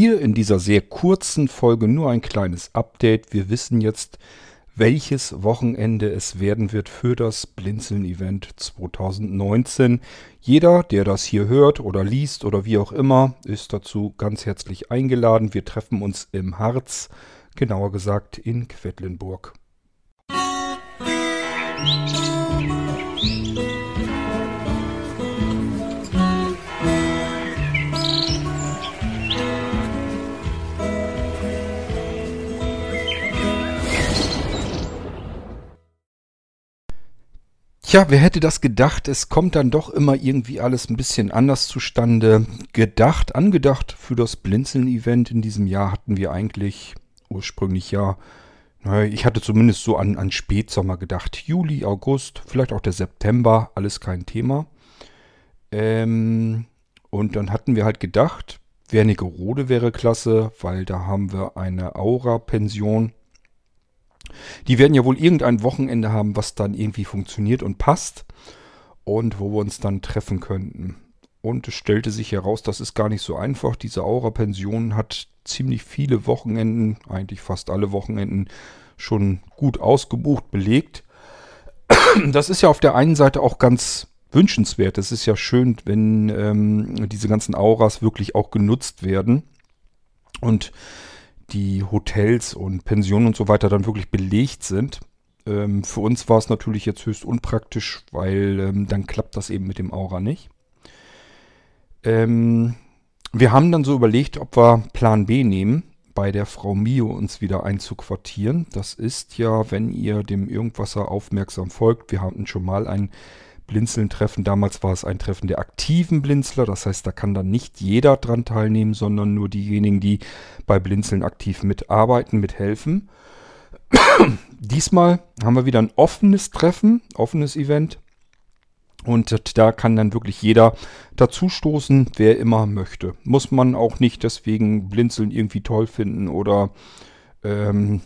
Hier in dieser sehr kurzen Folge nur ein kleines Update. Wir wissen jetzt, welches Wochenende es werden wird für das Blinzeln-Event 2019. Jeder, der das hier hört oder liest oder wie auch immer, ist dazu ganz herzlich eingeladen. Wir treffen uns im Harz, genauer gesagt in Quedlinburg. Tja, wer hätte das gedacht? Es kommt dann doch immer irgendwie alles ein bisschen anders zustande. Gedacht, angedacht für das Blinzeln-Event in diesem Jahr hatten wir eigentlich ursprünglich ja, naja, ich hatte zumindest so an, an Spätsommer gedacht. Juli, August, vielleicht auch der September, alles kein Thema. Ähm, und dann hatten wir halt gedacht, Wernigerode wäre klasse, weil da haben wir eine Aura-Pension die werden ja wohl irgendein Wochenende haben, was dann irgendwie funktioniert und passt und wo wir uns dann treffen könnten. Und es stellte sich heraus, das ist gar nicht so einfach. Diese Aura-Pension hat ziemlich viele Wochenenden, eigentlich fast alle Wochenenden, schon gut ausgebucht, belegt. Das ist ja auf der einen Seite auch ganz wünschenswert. Es ist ja schön, wenn ähm, diese ganzen Auras wirklich auch genutzt werden. Und die Hotels und Pensionen und so weiter dann wirklich belegt sind. Ähm, für uns war es natürlich jetzt höchst unpraktisch, weil ähm, dann klappt das eben mit dem Aura nicht. Ähm, wir haben dann so überlegt, ob wir Plan B nehmen, bei der Frau Mio uns wieder einzuquartieren. Das ist ja, wenn ihr dem Irgendwasser aufmerksam folgt, wir hatten schon mal ein Blinzeln-Treffen. Damals war es ein Treffen der aktiven Blinzler. Das heißt, da kann dann nicht jeder dran teilnehmen, sondern nur diejenigen, die bei Blinzeln aktiv mitarbeiten, mithelfen. Diesmal haben wir wieder ein offenes Treffen, offenes Event. Und da kann dann wirklich jeder dazustoßen, wer immer möchte. Muss man auch nicht deswegen Blinzeln irgendwie toll finden oder ähm,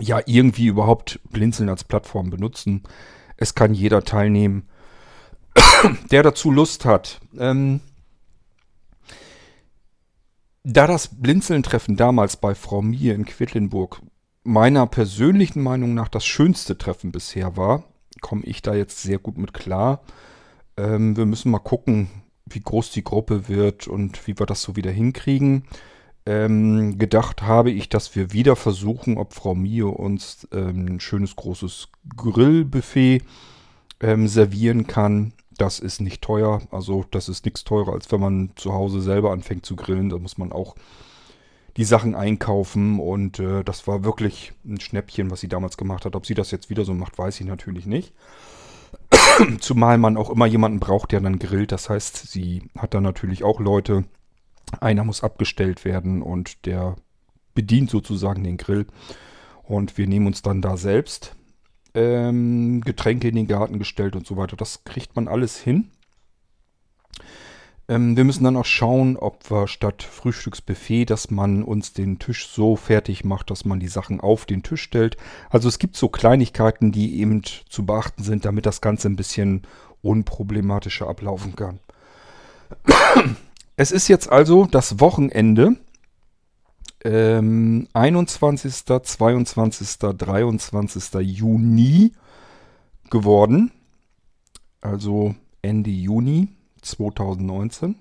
ja irgendwie überhaupt Blinzeln als Plattform benutzen. Es kann jeder teilnehmen, der dazu Lust hat. Ähm, da das Blinzeln-Treffen damals bei Frau Mie in Quedlinburg meiner persönlichen Meinung nach das schönste Treffen bisher war, komme ich da jetzt sehr gut mit klar. Ähm, wir müssen mal gucken, wie groß die Gruppe wird und wie wir das so wieder hinkriegen. Ähm, gedacht habe ich, dass wir wieder versuchen, ob Frau Mio uns ähm, ein schönes großes Grillbuffet ähm, servieren kann. Das ist nicht teuer, also das ist nichts teurer, als wenn man zu Hause selber anfängt zu grillen. Da muss man auch die Sachen einkaufen und äh, das war wirklich ein Schnäppchen, was sie damals gemacht hat. Ob sie das jetzt wieder so macht, weiß ich natürlich nicht. Zumal man auch immer jemanden braucht, der dann grillt. Das heißt, sie hat dann natürlich auch Leute, einer muss abgestellt werden und der bedient sozusagen den Grill. Und wir nehmen uns dann da selbst ähm, Getränke in den Garten gestellt und so weiter. Das kriegt man alles hin. Ähm, wir müssen dann auch schauen, ob wir statt Frühstücksbuffet, dass man uns den Tisch so fertig macht, dass man die Sachen auf den Tisch stellt. Also es gibt so Kleinigkeiten, die eben zu beachten sind, damit das Ganze ein bisschen unproblematischer ablaufen kann. Es ist jetzt also das Wochenende. Ähm, 21., 22., 23. Juni geworden. Also Ende Juni 2019.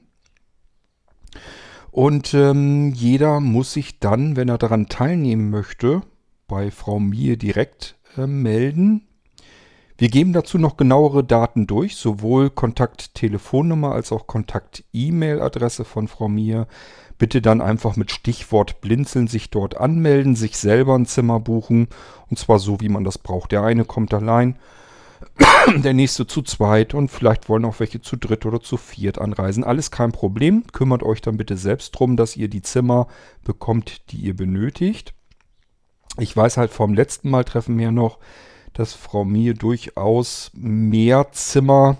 Und ähm, jeder muss sich dann, wenn er daran teilnehmen möchte, bei Frau Mie direkt äh, melden. Wir geben dazu noch genauere Daten durch, sowohl Kontakt-Telefonnummer als auch Kontakt-E-Mail-Adresse von Frau Mier. Bitte dann einfach mit Stichwort Blinzeln sich dort anmelden, sich selber ein Zimmer buchen und zwar so, wie man das braucht. Der eine kommt allein, der nächste zu zweit und vielleicht wollen auch welche zu dritt oder zu viert anreisen. Alles kein Problem. Kümmert euch dann bitte selbst drum, dass ihr die Zimmer bekommt, die ihr benötigt. Ich weiß halt vom letzten Mal treffen wir noch, dass Frau Mie durchaus mehr Zimmer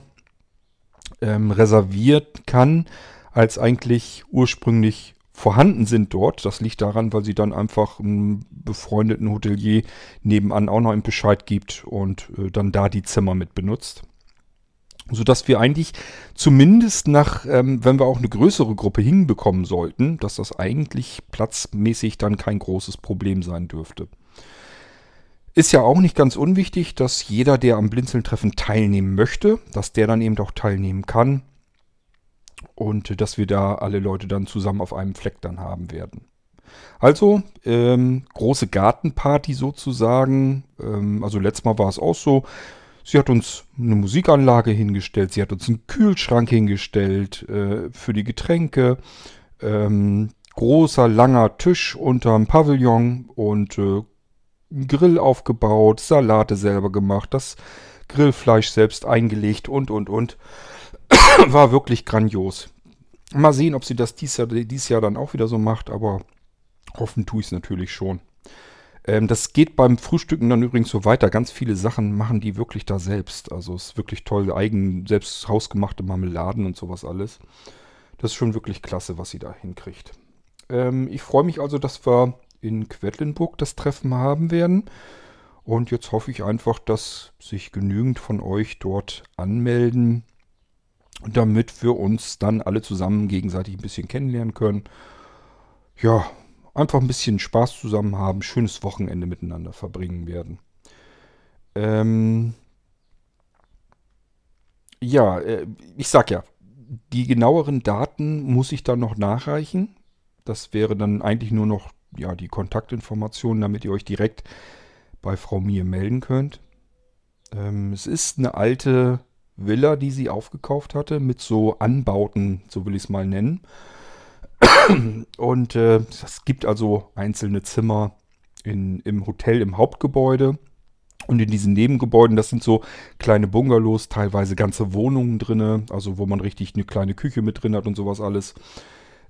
ähm, reserviert kann, als eigentlich ursprünglich vorhanden sind dort. Das liegt daran, weil sie dann einfach einem befreundeten Hotelier nebenan auch noch einen Bescheid gibt und äh, dann da die Zimmer mit benutzt. sodass wir eigentlich zumindest nach, ähm, wenn wir auch eine größere Gruppe hinbekommen sollten, dass das eigentlich platzmäßig dann kein großes Problem sein dürfte. Ist ja auch nicht ganz unwichtig, dass jeder, der am Blinzeln-Treffen teilnehmen möchte, dass der dann eben auch teilnehmen kann und dass wir da alle Leute dann zusammen auf einem Fleck dann haben werden. Also, ähm, große Gartenparty sozusagen. Ähm, also letztes Mal war es auch so. Sie hat uns eine Musikanlage hingestellt, sie hat uns einen Kühlschrank hingestellt äh, für die Getränke. Ähm, großer, langer Tisch unterm Pavillon und äh, Grill aufgebaut, Salate selber gemacht, das Grillfleisch selbst eingelegt und, und, und. War wirklich grandios. Mal sehen, ob sie das dieses Jahr, dieses Jahr dann auch wieder so macht, aber hoffen tue ich es natürlich schon. Ähm, das geht beim Frühstücken dann übrigens so weiter. Ganz viele Sachen machen die wirklich da selbst. Also es ist wirklich toll, eigen, selbst hausgemachte Marmeladen und sowas alles. Das ist schon wirklich klasse, was sie da hinkriegt. Ähm, ich freue mich also, dass wir in Quedlinburg das Treffen haben werden. Und jetzt hoffe ich einfach, dass sich genügend von euch dort anmelden, damit wir uns dann alle zusammen gegenseitig ein bisschen kennenlernen können. Ja, einfach ein bisschen Spaß zusammen haben, schönes Wochenende miteinander verbringen werden. Ähm ja, äh, ich sag ja, die genaueren Daten muss ich dann noch nachreichen. Das wäre dann eigentlich nur noch ja, die Kontaktinformationen, damit ihr euch direkt bei Frau Mir melden könnt. Ähm, es ist eine alte Villa, die sie aufgekauft hatte, mit so Anbauten, so will ich es mal nennen. Und äh, es gibt also einzelne Zimmer in, im Hotel, im Hauptgebäude. Und in diesen Nebengebäuden, das sind so kleine Bungalows, teilweise ganze Wohnungen drin, also wo man richtig eine kleine Küche mit drin hat und sowas alles.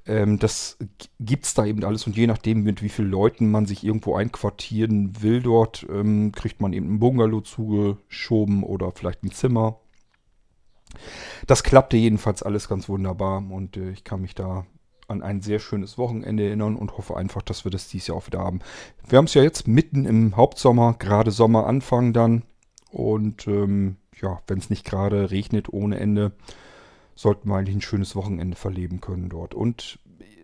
Ähm, das gibt es da eben alles und je nachdem, mit wie vielen Leuten man sich irgendwo einquartieren will dort, ähm, kriegt man eben ein Bungalow zugeschoben oder vielleicht ein Zimmer. Das klappte jedenfalls alles ganz wunderbar und äh, ich kann mich da an ein sehr schönes Wochenende erinnern und hoffe einfach, dass wir das dieses Jahr auch wieder haben. Wir haben es ja jetzt mitten im Hauptsommer, gerade Sommeranfang dann und ähm, ja, wenn es nicht gerade regnet ohne Ende, sollten wir eigentlich ein schönes Wochenende verleben können dort. Und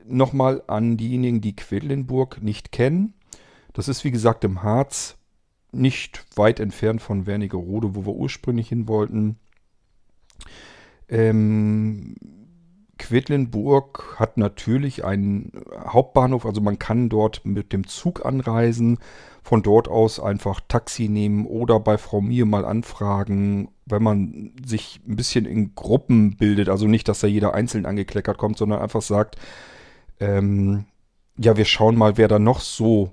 nochmal an diejenigen, die Quedlinburg nicht kennen. Das ist wie gesagt im Harz, nicht weit entfernt von Wernigerode, wo wir ursprünglich hin wollten. Ähm, Quedlinburg hat natürlich einen Hauptbahnhof, also man kann dort mit dem Zug anreisen, von dort aus einfach Taxi nehmen oder bei Frau Mie mal anfragen, wenn man sich ein bisschen in Gruppen bildet, also nicht, dass da jeder einzeln angekleckert kommt, sondern einfach sagt, ähm, ja, wir schauen mal, wer da noch so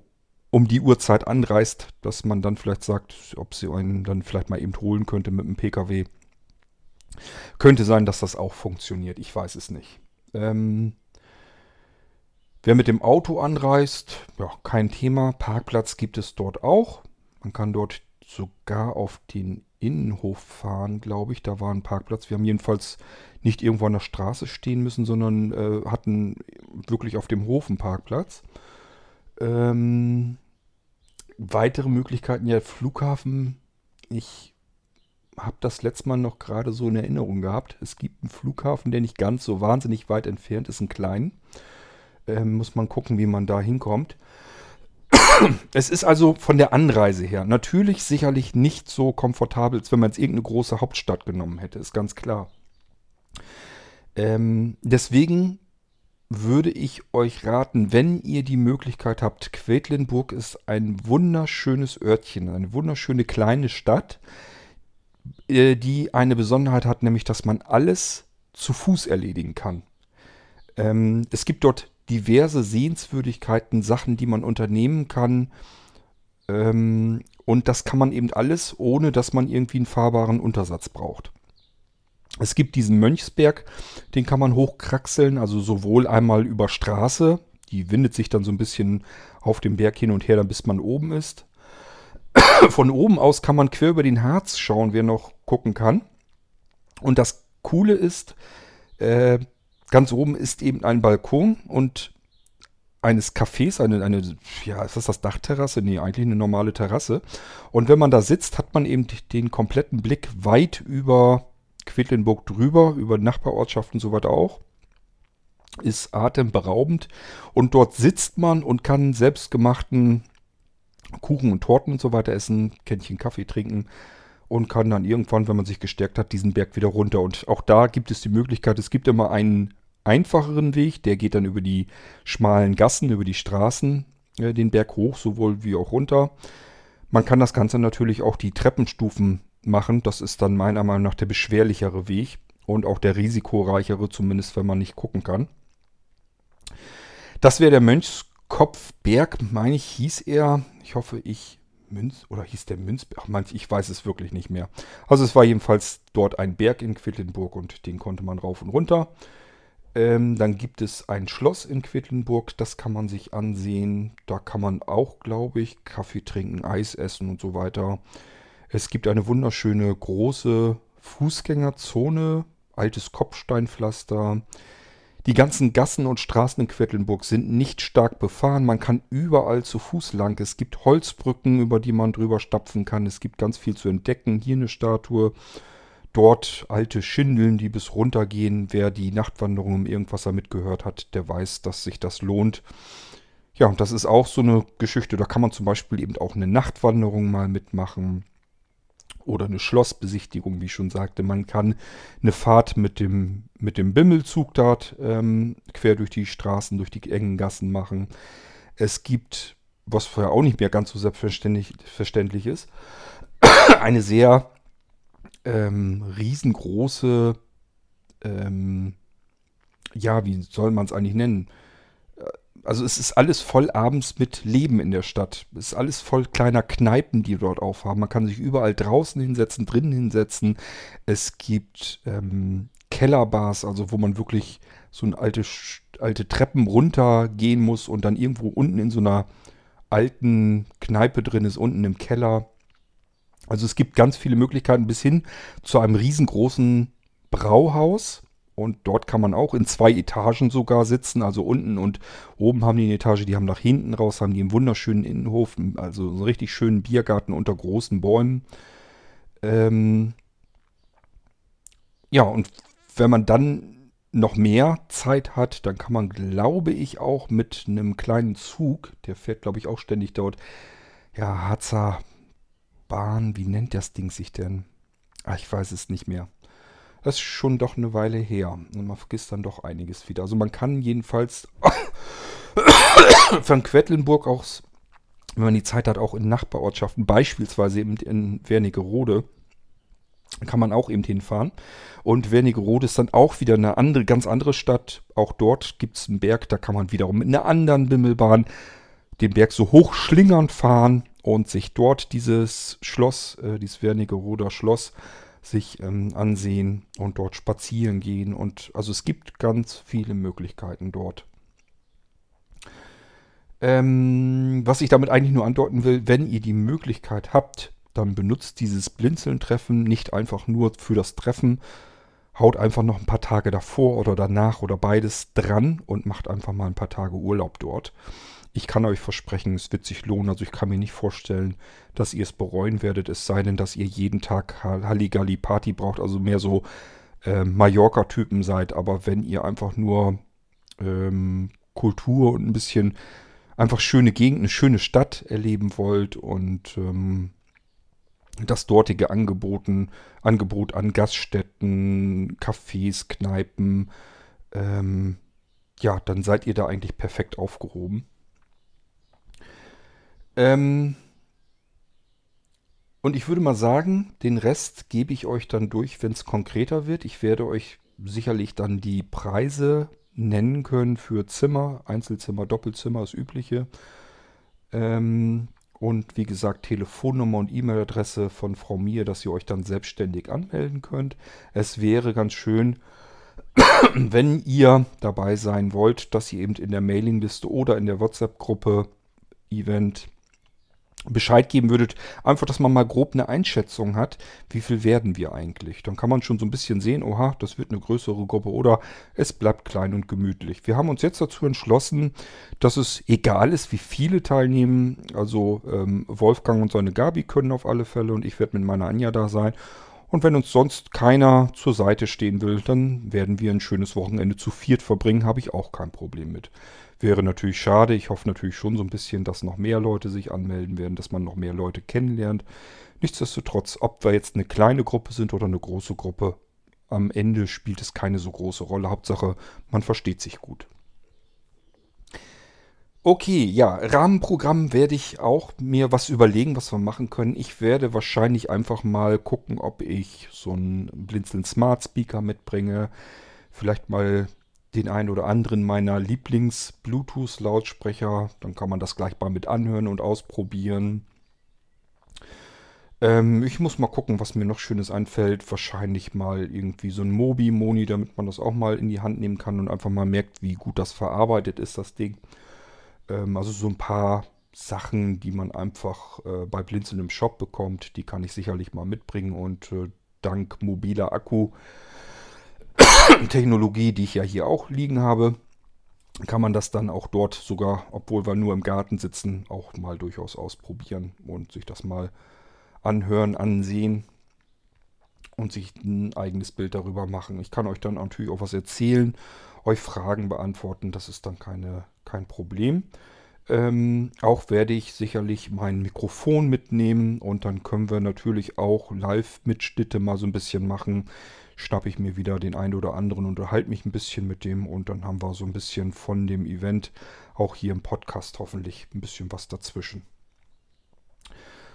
um die Uhrzeit anreist, dass man dann vielleicht sagt, ob sie einen dann vielleicht mal eben holen könnte mit dem Pkw. Könnte sein, dass das auch funktioniert. Ich weiß es nicht. Ähm, wer mit dem Auto anreist, ja, kein Thema. Parkplatz gibt es dort auch. Man kann dort sogar auf den Innenhof fahren, glaube ich. Da war ein Parkplatz. Wir haben jedenfalls nicht irgendwo an der Straße stehen müssen, sondern äh, hatten wirklich auf dem Hof einen Parkplatz. Ähm, weitere Möglichkeiten, ja, Flughafen. Ich habe das letzte Mal noch gerade so in Erinnerung gehabt. Es gibt einen Flughafen, der nicht ganz so wahnsinnig weit entfernt ist, einen kleinen. Ähm, muss man gucken, wie man da hinkommt. Es ist also von der Anreise her natürlich sicherlich nicht so komfortabel, als wenn man jetzt irgendeine große Hauptstadt genommen hätte, ist ganz klar. Ähm, deswegen würde ich euch raten, wenn ihr die Möglichkeit habt, Quedlinburg ist ein wunderschönes Örtchen, eine wunderschöne kleine Stadt äh, die eine Besonderheit hat, nämlich dass man alles zu Fuß erledigen kann. Ähm, es gibt dort diverse Sehenswürdigkeiten, Sachen, die man unternehmen kann. Ähm, und das kann man eben alles, ohne dass man irgendwie einen fahrbaren Untersatz braucht. Es gibt diesen Mönchsberg, den kann man hochkraxeln, also sowohl einmal über Straße, die windet sich dann so ein bisschen auf dem Berg hin und her, dann bis man oben ist. Von oben aus kann man quer über den Harz schauen, wer noch gucken kann. Und das Coole ist, äh, ganz oben ist eben ein Balkon und eines Cafés, eine, eine, ja, ist das das Dachterrasse? Nee, eigentlich eine normale Terrasse. Und wenn man da sitzt, hat man eben den kompletten Blick weit über Quedlinburg drüber, über Nachbarortschaften und so weiter auch. Ist atemberaubend. Und dort sitzt man und kann selbstgemachten Kuchen und Torten und so weiter essen, Kännchen Kaffee trinken und kann dann irgendwann, wenn man sich gestärkt hat, diesen Berg wieder runter. Und auch da gibt es die Möglichkeit, es gibt immer einen einfacheren Weg, der geht dann über die schmalen Gassen, über die Straßen äh, den Berg hoch, sowohl wie auch runter. Man kann das Ganze natürlich auch die Treppenstufen machen. Das ist dann meiner Meinung nach der beschwerlichere Weg und auch der risikoreichere, zumindest wenn man nicht gucken kann. Das wäre der Mönchskopfberg, meine ich, hieß er. Ich hoffe, ich Münz oder hieß der Münzberg? Ach, ich weiß es wirklich nicht mehr. Also es war jedenfalls dort ein Berg in Quedlinburg und den konnte man rauf und runter. Ähm, dann gibt es ein Schloss in Quedlinburg, das kann man sich ansehen. Da kann man auch, glaube ich, Kaffee trinken, Eis essen und so weiter. Es gibt eine wunderschöne große Fußgängerzone, altes Kopfsteinpflaster. Die ganzen Gassen und Straßen in Quedlinburg sind nicht stark befahren. Man kann überall zu Fuß lang. Es gibt Holzbrücken, über die man drüber stapfen kann. Es gibt ganz viel zu entdecken. Hier eine Statue. Dort alte Schindeln, die bis runtergehen. Wer die Nachtwanderung im Irgendwasser mitgehört hat, der weiß, dass sich das lohnt. Ja, und das ist auch so eine Geschichte. Da kann man zum Beispiel eben auch eine Nachtwanderung mal mitmachen oder eine Schlossbesichtigung, wie ich schon sagte. Man kann eine Fahrt mit dem, mit dem Bimmelzug dort ähm, quer durch die Straßen, durch die engen Gassen machen. Es gibt, was vorher auch nicht mehr ganz so selbstverständlich ist, eine sehr ähm, riesengroße, ähm, ja, wie soll man es eigentlich nennen? Also es ist alles voll abends mit Leben in der Stadt. Es ist alles voll kleiner Kneipen, die dort aufhaben. Man kann sich überall draußen hinsetzen, drinnen hinsetzen. Es gibt ähm, Kellerbars, also wo man wirklich so eine alte, alte Treppen runtergehen muss und dann irgendwo unten in so einer alten Kneipe drin ist, unten im Keller. Also es gibt ganz viele Möglichkeiten bis hin zu einem riesengroßen Brauhaus und dort kann man auch in zwei Etagen sogar sitzen. Also unten und oben haben die eine Etage, die haben nach hinten raus, haben die einen wunderschönen Innenhof, also einen richtig schönen Biergarten unter großen Bäumen. Ähm ja, und wenn man dann noch mehr Zeit hat, dann kann man, glaube ich, auch mit einem kleinen Zug, der fährt, glaube ich, auch ständig dort, ja, Harzer Bahn, wie nennt das Ding sich denn? Ach, ich weiß es nicht mehr. Das ist schon doch eine Weile her. Und man vergisst dann doch einiges wieder. Also man kann jedenfalls von Quedlinburg aus, wenn man die Zeit hat, auch in Nachbarortschaften, beispielsweise eben in Wernigerode, kann man auch eben hinfahren. Und Wernigerode ist dann auch wieder eine andere, ganz andere Stadt. Auch dort gibt es einen Berg, da kann man wiederum mit einer anderen Bimmelbahn den Berg so hochschlingern fahren und sich dort dieses Schloss, äh, dieses Wernigeroder Schloss sich ähm, ansehen und dort spazieren gehen. Und also es gibt ganz viele Möglichkeiten dort. Ähm, was ich damit eigentlich nur andeuten will, wenn ihr die Möglichkeit habt, dann benutzt dieses Blinzeln-Treffen nicht einfach nur für das Treffen. Haut einfach noch ein paar Tage davor oder danach oder beides dran und macht einfach mal ein paar Tage Urlaub dort. Ich kann euch versprechen, es wird sich lohnen. Also ich kann mir nicht vorstellen, dass ihr es bereuen werdet. Es sei denn, dass ihr jeden Tag Halligalli Party braucht. Also mehr so äh, Mallorca-Typen seid. Aber wenn ihr einfach nur ähm, Kultur und ein bisschen einfach schöne Gegend, eine schöne Stadt erleben wollt und ähm, das dortige Angeboten, Angebot an Gaststätten, Cafés, Kneipen, ähm, ja, dann seid ihr da eigentlich perfekt aufgehoben. Ähm und ich würde mal sagen, den Rest gebe ich euch dann durch, wenn es konkreter wird. Ich werde euch sicherlich dann die Preise nennen können für Zimmer, Einzelzimmer, Doppelzimmer, das übliche. Ähm und wie gesagt, Telefonnummer und E-Mail-Adresse von Frau Mir, dass ihr euch dann selbstständig anmelden könnt. Es wäre ganz schön, wenn ihr dabei sein wollt, dass ihr eben in der Mailingliste oder in der WhatsApp-Gruppe Event Bescheid geben würdet, einfach, dass man mal grob eine Einschätzung hat, wie viel werden wir eigentlich. Dann kann man schon so ein bisschen sehen, oha, das wird eine größere Gruppe oder es bleibt klein und gemütlich. Wir haben uns jetzt dazu entschlossen, dass es egal ist, wie viele teilnehmen. Also ähm, Wolfgang und seine Gabi können auf alle Fälle und ich werde mit meiner Anja da sein. Und wenn uns sonst keiner zur Seite stehen will, dann werden wir ein schönes Wochenende zu viert verbringen, habe ich auch kein Problem mit. Wäre natürlich schade. Ich hoffe natürlich schon so ein bisschen, dass noch mehr Leute sich anmelden werden, dass man noch mehr Leute kennenlernt. Nichtsdestotrotz, ob wir jetzt eine kleine Gruppe sind oder eine große Gruppe, am Ende spielt es keine so große Rolle. Hauptsache, man versteht sich gut. Okay, ja, Rahmenprogramm werde ich auch mir was überlegen, was wir machen können. Ich werde wahrscheinlich einfach mal gucken, ob ich so einen Blinzeln Smart Speaker mitbringe. Vielleicht mal den einen oder anderen meiner Lieblings-Bluetooth-Lautsprecher. Dann kann man das gleich mal mit anhören und ausprobieren. Ähm, ich muss mal gucken, was mir noch Schönes einfällt. Wahrscheinlich mal irgendwie so ein Mobi-Moni, damit man das auch mal in die Hand nehmen kann und einfach mal merkt, wie gut das verarbeitet ist, das Ding. Ähm, also so ein paar Sachen, die man einfach äh, bei Blinzeln im Shop bekommt, die kann ich sicherlich mal mitbringen und äh, dank mobiler Akku-Technologie, die ich ja hier auch liegen habe, kann man das dann auch dort sogar, obwohl wir nur im Garten sitzen, auch mal durchaus ausprobieren und sich das mal anhören, ansehen und sich ein eigenes Bild darüber machen. Ich kann euch dann natürlich auch was erzählen, euch Fragen beantworten, das ist dann keine, kein Problem. Ähm, auch werde ich sicherlich mein Mikrofon mitnehmen und dann können wir natürlich auch Live-Mitschnitte mal so ein bisschen machen. Schnappe ich mir wieder den einen oder anderen, unterhalte mich ein bisschen mit dem und dann haben wir so ein bisschen von dem Event auch hier im Podcast hoffentlich ein bisschen was dazwischen.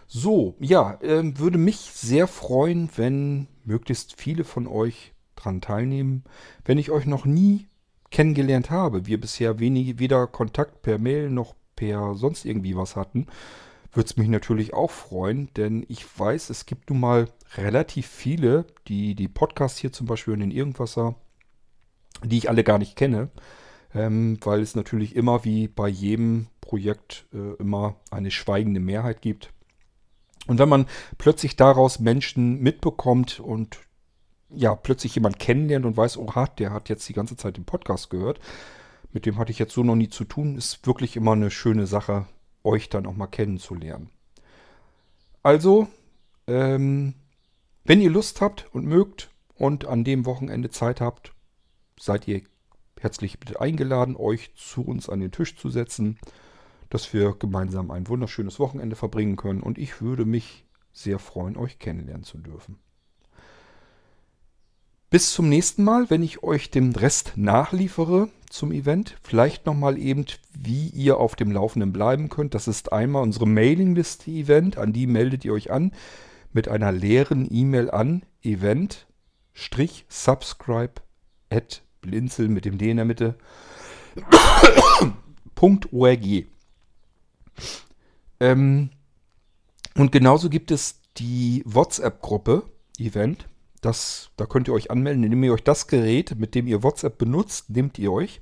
So, ja, äh, würde mich sehr freuen, wenn möglichst viele von euch dran teilnehmen. Wenn ich euch noch nie kennengelernt habe, wir bisher wenig, weder Kontakt per Mail noch per sonst irgendwie was hatten, würde es mich natürlich auch freuen, denn ich weiß, es gibt nun mal relativ viele, die die Podcasts hier zum Beispiel in den Irgendwasser, die ich alle gar nicht kenne, ähm, weil es natürlich immer wie bei jedem Projekt äh, immer eine schweigende Mehrheit gibt. Und wenn man plötzlich daraus Menschen mitbekommt und ja, plötzlich jemand kennenlernt und weiß, oha, der hat jetzt die ganze Zeit den Podcast gehört, mit dem hatte ich jetzt so noch nie zu tun, ist wirklich immer eine schöne Sache, euch dann auch mal kennenzulernen. Also, ähm, wenn ihr Lust habt und mögt und an dem Wochenende Zeit habt, seid ihr herzlich bitte eingeladen, euch zu uns an den Tisch zu setzen dass wir gemeinsam ein wunderschönes Wochenende verbringen können und ich würde mich sehr freuen, euch kennenlernen zu dürfen. Bis zum nächsten Mal, wenn ich euch den Rest nachliefere zum Event. Vielleicht nochmal eben, wie ihr auf dem Laufenden bleiben könnt. Das ist einmal unsere Mailingliste-Event. An die meldet ihr euch an mit einer leeren E-Mail an event-subscribe at blinzel mit dem D in der Mitte .org. Ähm, und genauso gibt es die WhatsApp-Gruppe Event. Das, da könnt ihr euch anmelden, indem ihr euch das Gerät, mit dem ihr WhatsApp benutzt, nehmt ihr euch.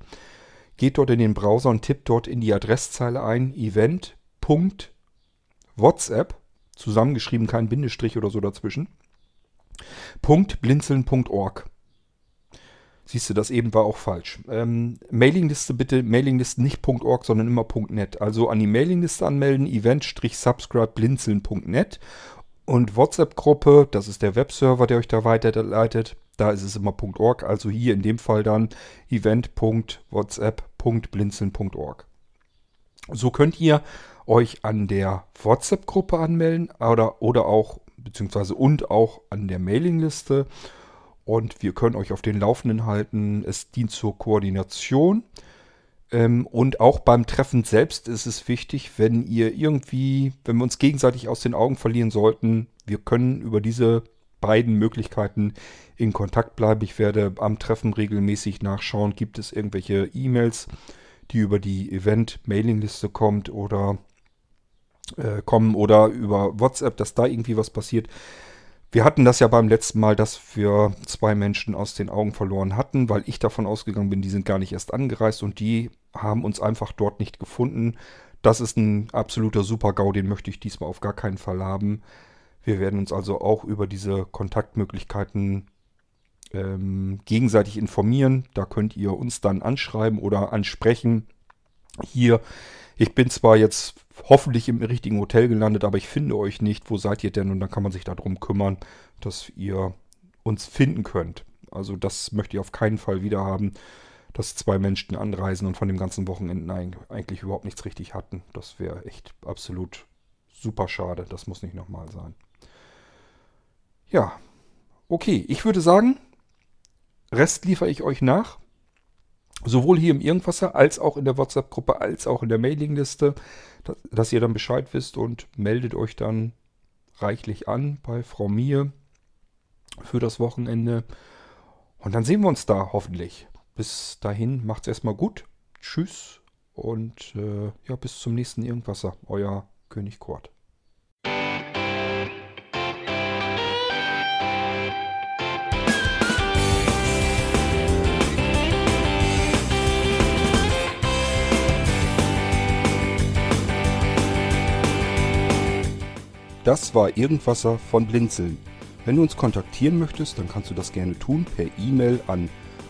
Geht dort in den Browser und tippt dort in die Adresszeile ein event.whatsapp, zusammengeschrieben, kein Bindestrich oder so dazwischen, .blinzeln.org. Siehst du, das eben war auch falsch. Ähm, Mailingliste bitte, Mailingliste nicht .org, sondern immer .net. Also an die Mailingliste anmelden, event-subscribe blinzeln.net und WhatsApp-Gruppe, das ist der Webserver, der euch da weiterleitet. Da ist es immer .org, also hier in dem Fall dann event.whatsapp.blinzeln.org. So könnt ihr euch an der WhatsApp-Gruppe anmelden oder, oder auch, beziehungsweise und auch an der Mailingliste und wir können euch auf den Laufenden halten. Es dient zur Koordination. Ähm, und auch beim Treffen selbst ist es wichtig, wenn ihr irgendwie, wenn wir uns gegenseitig aus den Augen verlieren sollten, wir können über diese beiden Möglichkeiten in Kontakt bleiben. Ich werde am Treffen regelmäßig nachschauen, gibt es irgendwelche E-Mails, die über die Event-Mailingliste kommt oder äh, kommen oder über WhatsApp, dass da irgendwie was passiert. Wir hatten das ja beim letzten Mal, dass wir zwei Menschen aus den Augen verloren hatten, weil ich davon ausgegangen bin, die sind gar nicht erst angereist und die haben uns einfach dort nicht gefunden. Das ist ein absoluter Super-GAU, den möchte ich diesmal auf gar keinen Fall haben. Wir werden uns also auch über diese Kontaktmöglichkeiten ähm, gegenseitig informieren. Da könnt ihr uns dann anschreiben oder ansprechen. Hier Ich bin zwar jetzt hoffentlich im richtigen Hotel gelandet, aber ich finde euch nicht. Wo seid ihr denn? Und dann kann man sich darum kümmern, dass ihr uns finden könnt. Also das möchte ich auf keinen Fall wieder haben, dass zwei Menschen anreisen und von dem ganzen Wochenende eigentlich überhaupt nichts richtig hatten. Das wäre echt absolut super schade. Das muss nicht nochmal sein. Ja, okay. Ich würde sagen, Rest liefere ich euch nach. Sowohl hier im Irgendwasser als auch in der WhatsApp-Gruppe als auch in der Mailingliste, dass ihr dann Bescheid wisst und meldet euch dann reichlich an bei Frau Mie für das Wochenende. Und dann sehen wir uns da hoffentlich. Bis dahin macht's erstmal gut. Tschüss und äh, ja, bis zum nächsten Irgendwasser. Euer König Kurt. Das war Irgendwasser von Blinzeln. Wenn du uns kontaktieren möchtest, dann kannst du das gerne tun per E-Mail an